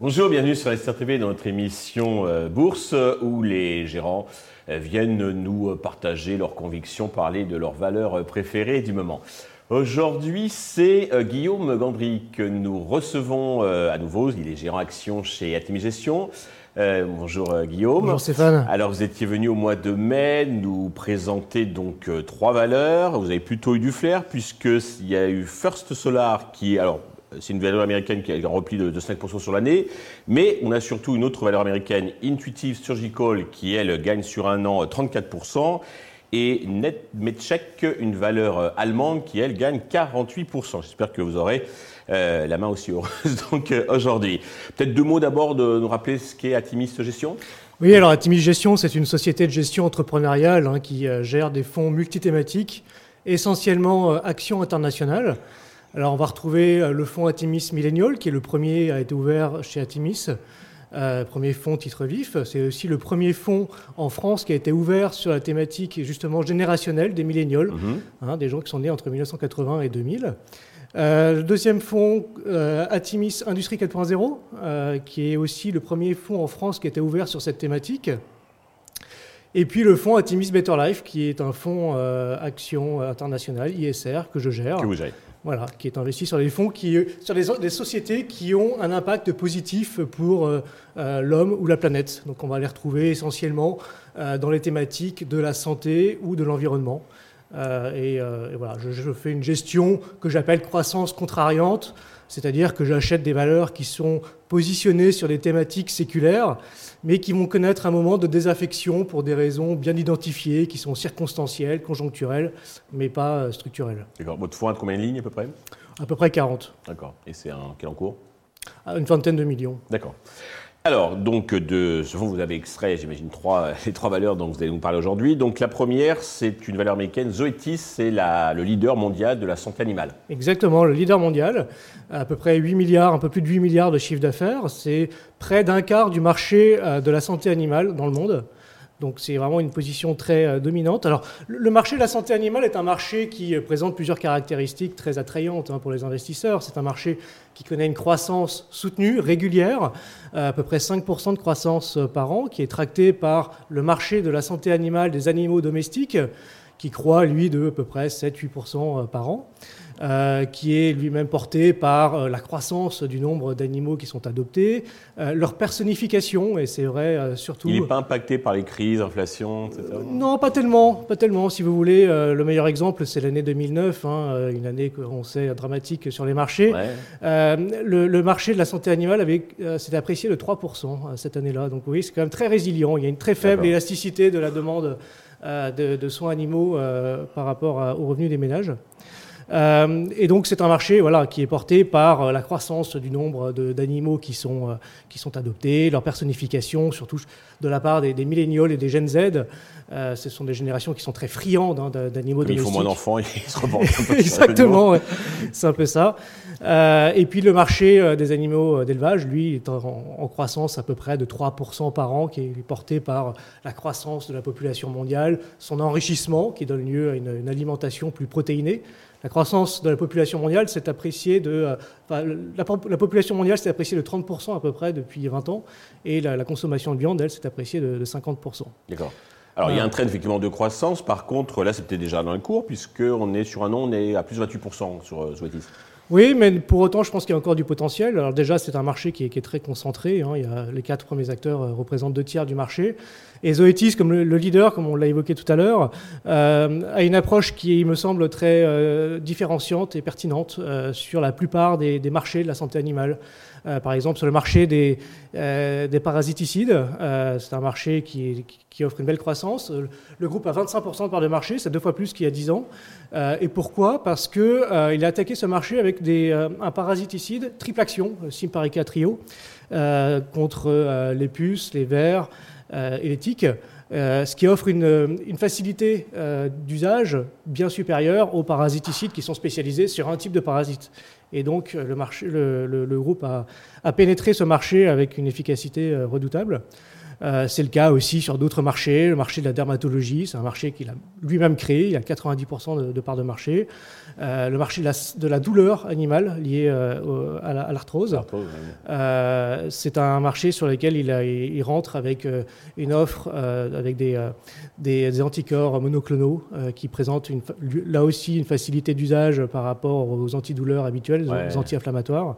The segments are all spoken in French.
Bonjour, bienvenue sur SRTV dans notre émission euh, Bourse où les gérants euh, viennent nous partager leurs convictions, parler de leurs valeurs préférées du moment. Aujourd'hui, c'est euh, Guillaume Gandry que nous recevons à nouveau. Il est gérant action chez Atimis Gestion. Bonjour Guillaume. Bonjour Stéphane. Alors vous étiez venu au mois de mai nous présenter donc trois valeurs. Vous avez plutôt eu du flair puisqu'il y a eu First Solar qui, alors c'est une valeur américaine qui a un repli de, 5% sur l'année. Mais on a surtout une autre valeur américaine, Intuitive Surgical, qui, elle, gagne sur un an 34%. Et NetMedcheck, une valeur euh, allemande qui, elle, gagne 48%. J'espère que vous aurez euh, la main aussi heureuse donc euh, aujourd'hui. Peut-être deux mots d'abord de nous rappeler ce qu'est Atimis Gestion? Oui, alors Atimis Gestion, c'est une société de gestion entrepreneuriale hein, qui gère des fonds multithématiques, essentiellement actions internationales. Alors on va retrouver euh, le fonds Atimis Millennial, qui est le premier à être ouvert chez Atimis. Euh, premier fonds titre vif. C'est aussi le premier fonds en France qui a été ouvert sur la thématique justement générationnelle des millénials, mhm. hein, des gens qui sont nés entre 1980 et 2000. Euh, le deuxième fonds, Atimis Industrie 4.0, qui est aussi le premier fonds en France qui été ouvert sur cette thématique. Et puis le fonds Atimis Better Life, qui est un fonds action internationale, ISR, que je gère. Que vous gérez. Voilà, qui est investi sur des fonds qui, sur des, sociétés qui ont un impact positif pour euh, euh, l'homme ou la planète. Donc on va les retrouver essentiellement euh, dans les thématiques de la santé ou de l'environnement. Et, voilà, je, fais une gestion que j'appelle croissance contrariante, c'est-à-dire que j'achète des valeurs qui sont positionnées sur des thématiques séculaires mais qui vont connaître un moment de désaffection pour des raisons bien identifiées, qui sont circonstancielles, conjoncturelles, mais pas euh, structurelles. D'accord. Votre fonds a combien de lignes à peu près? À peu près 40. D'accord. Et c'est un quel en cours Une vingtaine de millions. D'accord. Alors, donc, de ce fonds, vous avez extrait, j'imagine, les trois valeurs dont vous allez nous parler aujourd'hui. Donc, la première, c'est une valeur américaine. Zoetis, c'est le leader mondial de la santé animale. Exactement, le leader mondial. À peu près 8 milliards, un peu plus de 8 milliards de chiffre d'affaires. C'est près d'un quart du marché euh, de la santé animale dans le monde. Donc c'est vraiment une position très euh, dominante. Alors le marché de la santé animale est un marché qui euh, présente plusieurs caractéristiques très attrayantes hein, pour les investisseurs. C'est un marché qui connaît une croissance soutenue, régulière, euh, à peu près 5% de croissance par an, qui est tracté par le marché de la santé animale des animaux domestiques, qui croît, lui, de à peu près 7-8% par an. Euh, qui est lui-même porté par euh, la croissance du nombre d'animaux qui sont adoptés, euh, leur personnification, et c'est vrai surtout... Il n'est pas impacté par les crises, l'inflation, etc. non, pas tellement, pas tellement. Si vous voulez, le meilleur exemple, c'est l'année 2009, hein, une année qu'on sait dramatique sur les marchés. Le, marché de la santé animale s'est apprécié de 3% cette année-là. Donc oui, c'est quand même très résilient. Il y a une très faible élasticité de la demande de, de, soins animaux par rapport aux revenus des ménages. Euh, et donc c'est un marché voilà, qui est porté par euh, la croissance du nombre d'animaux qui, sont, euh, qui sont adoptés, leur personnification, surtout de la part des, des millénials et des Gen Z. ce sont des générations qui sont très friandes hein, d'animaux domestiques. Ils font moins d'enfants, ils se peu Exactement, c'est un peu ça. et puis le marché des animaux d'élevage, lui, est en, croissance à peu près de 3% par an, qui est porté par la croissance de la population mondiale, son enrichissement qui donne lieu à une alimentation plus protéinée. La croissance de la population mondiale s'est appréciée de. Euh, la, population mondiale s'est appréciée de 30% à peu près depuis 20 ans, et la, consommation de viande, elle, s'est appréciée de, 50%. D'accord. Alors, il y a un trend effectivement de croissance. Par contre, là, c'était déjà dans le cours, puisqu'on est sur un an, on est à plus de 28% sur euh, Zoetis. Oui, mais pour autant, je pense qu'il y a encore du potentiel. Alors déjà, c'est un marché qui est, très concentré. Hein. Il y a, les quatre premiers acteurs euh, représentent deux tiers du marché. Et Zoetis, comme le, leader, comme on l'a évoqué tout à l'heure, euh, a une approche qui, me semble, très euh, différenciante et pertinente sur la plupart des, marchés de la santé animale. par exemple, sur le marché des, des parasiticides, c'est un marché qui, qui, offre une belle croissance. Le groupe a 25% de part de marché, c'est deux fois plus qu'il y a 10 ans. et pourquoi? Parce qu'il il a attaqué ce marché avec des, euh, un parasiticide triple action, Simparica Trio, euh, contre euh, les puces, les vers et les tiques. ce qui offre une, facilité d'usage bien supérieure aux parasiticides qui sont spécialisés sur un type de parasite. Et donc le, marché, le, groupe a, pénétré ce marché avec une efficacité redoutable. C'est le cas aussi sur d'autres marchés. Le marché de la dermatologie, c'est un marché qu'il a lui-même créé. Il a 90% de, de parts de marché. le marché de la, douleur animale liée à l'arthrose. c'est un marché sur lequel il, il rentre avec une offre avec des, des, anticorps monoclonaux qui présentent une, là aussi une facilité d'usage par rapport aux antidouleurs habituelles, aux anti-inflammatoires,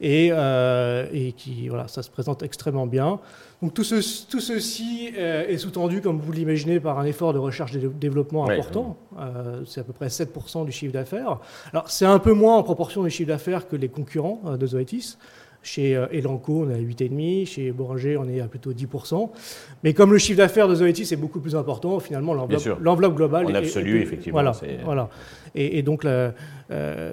et, et qui voilà, ça se présente extrêmement bien. Donc tout, tout ceci euh, est sous-tendu, comme vous l'imaginez, par un effort de recherche et de développement important. Euh, c'est à peu près 7% du chiffre d'affaires. Alors c'est un peu moins en proportion du chiffre d'affaires que les concurrents euh, de Zoetis. Chez Elanco, on est à 8,5%, chez Boranger, on est à plutôt 10%. Mais comme le chiffre d'affaires de Zoetis est beaucoup plus important, finalement, l'enveloppe globale... En absolu, effectivement. Voilà. voilà. Et, donc, ça,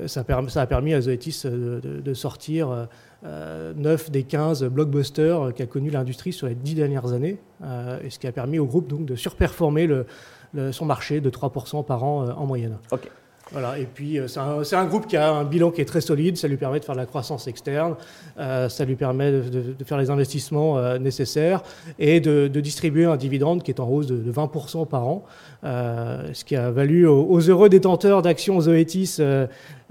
ça, a permis à Zoetis de, de sortir 9 euh, des 15 blockbusters qu'a connu l'industrie sur les 10 dernières années, euh, et ce qui a permis au groupe donc, de surperformer son marché de 3% par an euh, en moyenne. Voilà, et puis c'est un, groupe qui a un bilan qui est très solide, ça lui permet de faire de la croissance externe, ça lui permet de, faire les investissements nécessaires et de, distribuer un dividende qui est en hausse de, 20% par an, ce qui a valu aux, heureux détenteurs d'actions Zoetis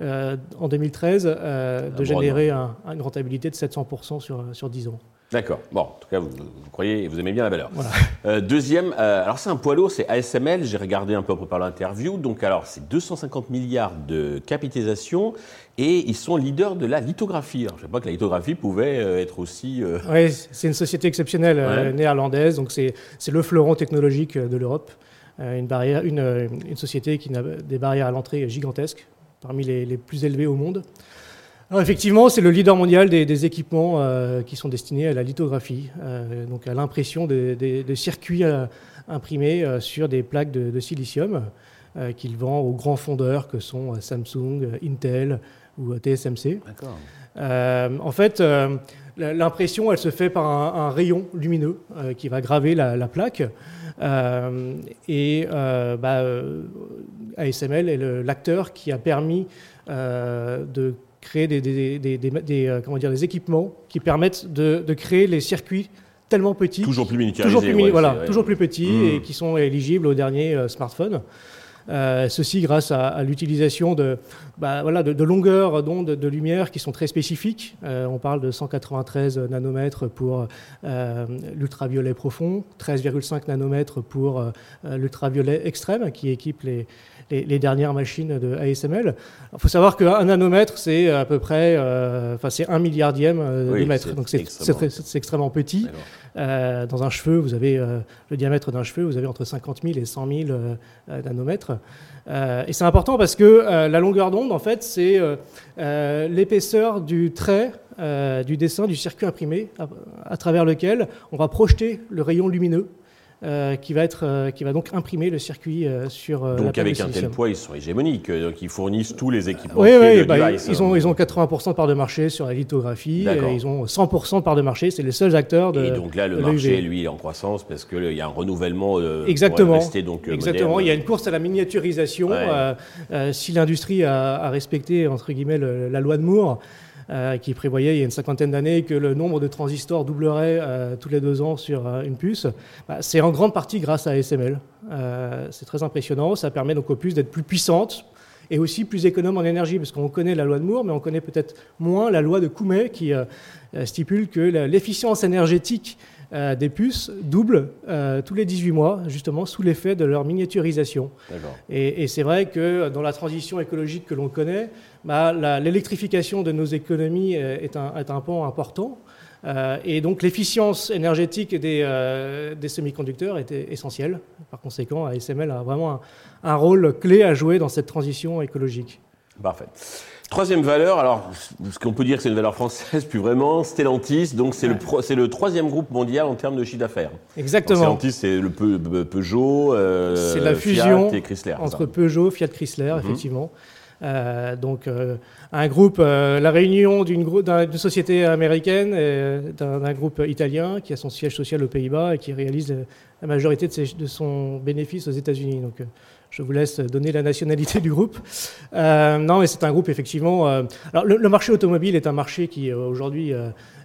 euh, en 2013 euh, de générer une rentabilité de 700% sur, sur 10 ans. D'accord. Bon, en tout cas, vous, croyez, vous aimez bien la valeur. Euh, deuxième, alors c'est un poids lourd, c'est ASML. J'ai regardé un peu pour préparer l'interview. Donc, alors, c'est 250 milliards de capitalisation et ils sont leaders de la lithographie. je ne sais pas que la lithographie pouvait être aussi. Oui, c'est une société exceptionnelle néerlandaise. Donc, c'est le fleuron technologique de l'Europe. Une, barrière, une, une société qui a des barrières à l'entrée gigantesques parmi les, plus élevés au monde. Alors effectivement, c'est le leader mondial des, équipements euh, qui sont destinés à la lithographie, euh, donc à l'impression des, circuits euh, imprimés sur des plaques de, silicium qu'il vend aux grands fondeurs que sont Samsung, Intel ou TSMC. en fait, l'impression, elle se fait par un, rayon lumineux qui va graver la, plaque. et bah, ASML est l'acteur qui a permis de créer des, des, euh, comment dire, des équipements qui permettent de, créer les circuits tellement petits. Toujours plus miniaturisés. Toujours plus, voilà, toujours plus petits mmh. et qui sont éligibles aux derniers euh, ceci grâce à, l'utilisation de, bah, voilà, de, longueurs d'onde de lumière qui sont très spécifiques. on parle de 193 nanomètres pour l'ultraviolet profond, 13,5 nanomètres pour l'ultraviolet extrême qui équipe les, les, dernières machines de ASML. Il faut savoir qu'un nanomètre, c'est à peu près, euh, enfin, c'est un milliardième euh, de mètre. Donc c'est extrêmement, petit. Euh, dans un cheveu, vous avez le diamètre d'un cheveu, vous avez entre 50 000 et 100 000 nanomètres. Et c'est important parce que la longueur d'onde, en fait, c'est l'épaisseur du trait du dessin du circuit imprimé à, travers lequel on va projeter le rayon lumineux euh, qui, va être, euh, qui va donc imprimer le circuit euh, sur Donc avec un tel poids, ils sont hégémoniques, donc ils fournissent tous les équipements. Oui, oui bah, ils, ont, ils ont 80% de part de marché sur la lithographie, et ils ont 100% de part de marché, c'est les seuls acteurs de Et donc là, le marché, lui, est en croissance parce qu'il y a un renouvellement Exactement. Rester, donc, Exactement, il y a une course à la miniaturisation. si l'industrie a, a, respecté, entre guillemets, la loi de Moore, euh, qui prévoyait il y a une cinquantaine d'années que le nombre de transistors doublerait euh, tous les deux ans sur euh, une puce, bah, c'est en grande partie grâce à ASML. c'est très impressionnant, ça permet donc aux puces d'être plus puissantes et aussi plus économes en énergie, parce qu'on connaît la loi de Moore, mais on connaît peut-être moins la loi de Coumet qui stipule que l'efficience énergétique des puces double tous les 18 mois, justement sous l'effet de leur miniaturisation. Et, et c'est vrai que dans la transition écologique que l'on connaît, bah, l'électrification de nos économies euh, est un, est un pan important. Euh, et donc l'efficience énergétique des, euh, des semi-conducteurs était essentielle. Par conséquent, ASML a vraiment un, rôle clé à jouer dans cette transition écologique. Parfait. Troisième valeur, alors ce qu'on peut dire que c'est une valeur française, plus vraiment, Stellantis, donc c'est le, le troisième groupe mondial en termes de chiffre d'affaires. Exactement. Stellantis, c'est le Peugeot, c'est la fusion Fiat et Chrysler, entre Peugeot, Fiat, Chrysler, mhm. effectivement. Euh, donc euh, un groupe, euh, la réunion d'une société américaine et d'un groupe italien qui a son siège social aux Pays-Bas et qui réalise la majorité de, son bénéfice aux États-Unis. Donc, je vous laisse donner la nationalité du groupe. non, mais c'est un groupe effectivement. alors, le, marché automobile est un marché qui aujourd'hui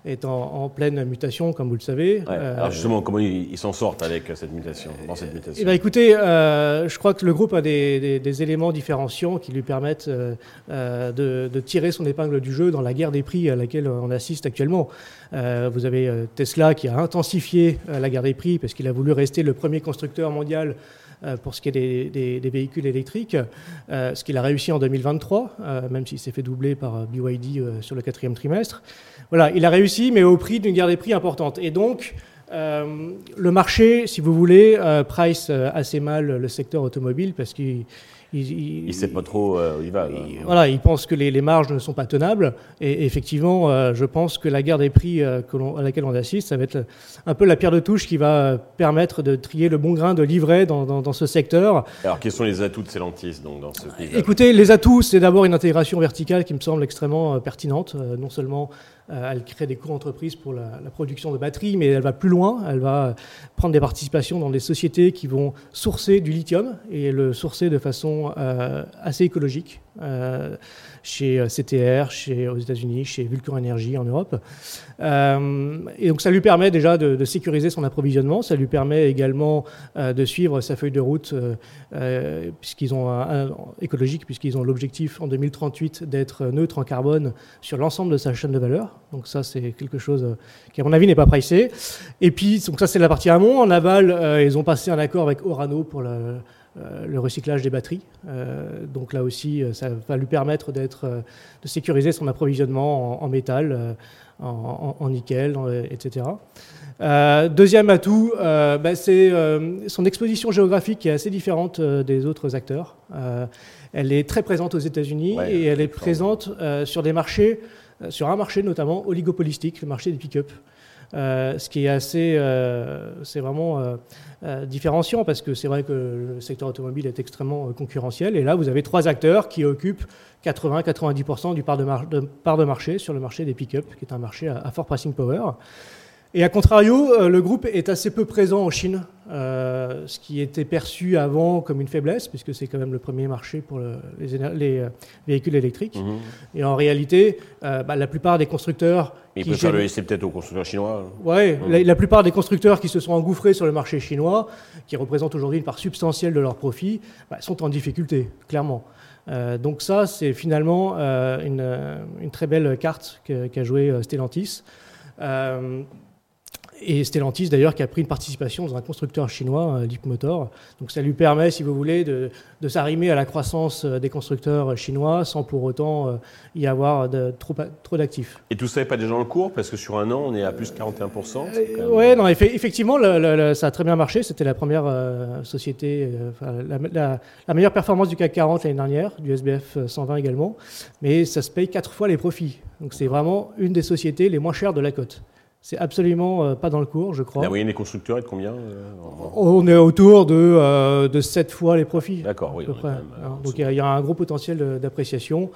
est en, pleine mutation, comme vous le savez. alors justement, comment ils s'en sortent avec cette mutation, dans cette mutation eh ben, Écoutez, je crois que le groupe a des, éléments différenciants qui lui permettent de, de, tirer son épingle du jeu dans la guerre des prix à laquelle on assiste actuellement. Euh, vous avez euh, Tesla qui a intensifié euh, la guerre des prix parce qu'il a voulu rester le premier constructeur mondial pour ce qui est des, véhicules électriques, ce qu'il a réussi en 2023, même s'il s'est fait doubler par BYD sur le quatrième trimestre. Voilà, il a réussi, mais au prix d'une guerre des prix importante. Et donc, le marché, si vous voulez, price assez mal le secteur automobile parce qu'il il ne sait pas trop euh, où il va. voilà, il pense que les, marges ne sont pas tenables. Et, effectivement, euh, je pense que la guerre des prix euh, à laquelle on assiste, ça va être un peu la pierre de touche qui va permettre de trier le bon grain de livret dans, ce secteur. Alors, quels sont les atouts de Celantis donc, dans ce pays Écoutez, les atouts, c'est d'abord une intégration verticale qui me semble extrêmement pertinente. non seulement elle crée des coûts entreprises pour la, production de batteries, mais elle va plus loin. Elle va prendre des participations dans des sociétés qui vont sourcer du lithium et le sourcer de façon euh, assez écologique. Euh, chez CTR, chez, aux États-Unis, chez Vulcan Energy en Europe. et donc ça lui permet déjà de, sécuriser son approvisionnement, ça lui permet également de suivre sa feuille de route puisqu'ils ont écologique, puisqu'ils ont l'objectif en 2038 d'être neutre en carbone sur l'ensemble de sa chaîne de valeur. Donc ça, c'est quelque chose euh, qui, à mon avis, n'est pas pricé. Et puis, donc ça, c'est la partie amont. En aval, euh, ils ont passé un accord avec Orano pour le, euh, recyclage des batteries. donc là aussi, ça va lui permettre d'être, de sécuriser son approvisionnement en, métal, en, nickel, etc. deuxième atout, bah, c'est son exposition géographique qui est assez différente des autres acteurs. elle est très présente aux États-Unis et elle est présente sur des marchés euh, sur un marché notamment oligopolistique, le marché des pick-up. Euh, ce qui est assez, euh, c'est vraiment différenciant parce que c'est vrai que le secteur automobile est extrêmement concurrentiel et là vous avez trois acteurs qui occupent 80-90% du part de marché sur le marché des pick-up, qui est un marché à fort pricing power. Et à contrario, euh, le groupe est assez peu présent en Chine, euh, ce qui était perçu avant comme une faiblesse, puisque c'est quand même le premier marché pour les, euh, véhicules électriques. Mhm. Et en réalité, bah, la plupart des constructeurs... Il peut faire le laisser peut-être aux constructeurs chinois Oui, mhm. la, plupart des constructeurs qui se sont engouffrés sur le marché chinois, qui représentent aujourd'hui une part substantielle de leurs profits, bah, sont en difficulté, clairement. donc ça, c'est finalement une, une, très belle carte qu'a joué Stellantis. Et Stellantis, d'ailleurs, qui a pris une participation dans un constructeur chinois, Leapmotor. Donc ça lui permet, si vous voulez, de, s'arrimer à la croissance euh, des constructeurs chinois sans pour autant euh, y avoir de, trop, trop d'actifs. Et tout ça n'est pas déjà dans le cours? Parce que sur un an, on est à plus de 41%. oui, non, effectivement, ça a très bien marché. C'était la première euh, société, la, la, meilleure performance du CAC 40 l'année dernière, du SBF 120 également. Mais ça se paye quatre fois les profits. Donc c'est vraiment une des sociétés les moins chères de la cote. C'est absolument euh, pas dans le cours, je crois. La moyenne des constructeurs est de combien euh, On est autour de, euh, de 7 fois les profits. D'accord, oui. Donc il y, a un gros potentiel d'appréciation.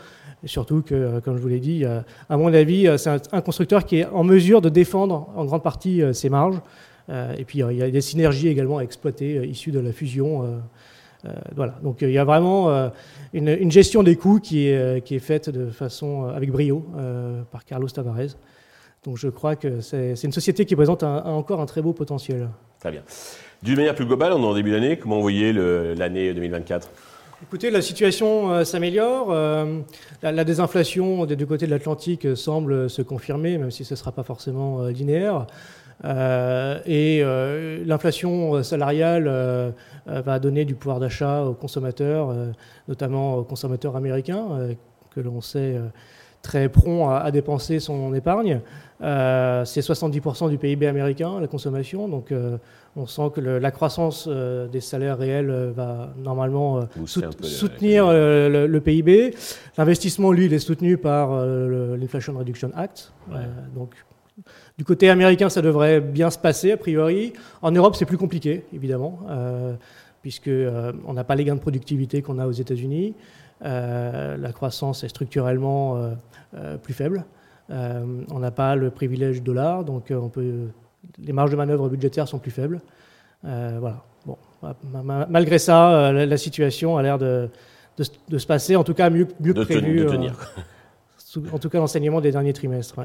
Surtout que, comme je vous l'ai dit, à mon avis, c'est un, constructeur qui est en mesure de défendre en grande partie ses marges. et puis il y a des synergies également à exploiter issues de la fusion. voilà. Donc il y a vraiment une, une, gestion des coûts qui est, qui est faite de façon avec brio par Carlos Tavares. Donc je crois que c'est une société qui présente encore un très beau potentiel. Très bien. D'une manière plus globale, on est en début d'année, comment vous voyez l'année 2024 Écoutez, la situation euh, s'améliore. Euh, la, désinflation des deux côtés de l'Atlantique semble se confirmer, même si ce ne sera pas forcément euh, linéaire. et l'inflation salariale va donner du pouvoir d'achat aux consommateurs, notamment aux consommateurs américains, que l'on sait très prompt à, dépenser son épargne. Euh, c'est 70% du PIB américain, la consommation. Donc euh, on sent que la croissance euh, des salaires réels va normalement soutenir le, PIB. L'investissement, lui, il est soutenu par l'Inflation Reduction Act. donc du côté américain, ça devrait bien se passer, a priori. En Europe, c'est plus compliqué, évidemment, puisqu'on n'a pas les gains de productivité qu'on a aux États-Unis. La croissance est structurellement plus faible. Euh, on n'a pas le privilège dollar, donc euh, on peut, les marges de manœuvre budgétaires sont plus faibles. voilà. Bon, malgré ça, la, situation a l'air de, de, se passer, en tout cas mieux, mieux de prévu. de tenir. en tout cas, l'enseignement des derniers trimestres.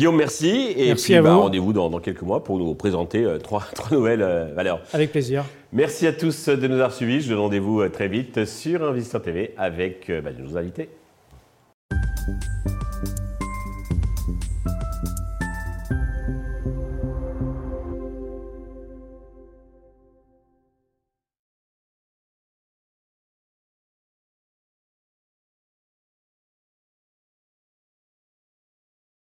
Guillaume, merci. Et merci puis, bah, rendez-vous dans, quelques mois pour nous présenter trois, trois, nouvelles valeurs. Avec plaisir. Merci à tous de nous avoir suivis. Je donne rendez-vous très vite sur Investor TV avec bah, de nos invités.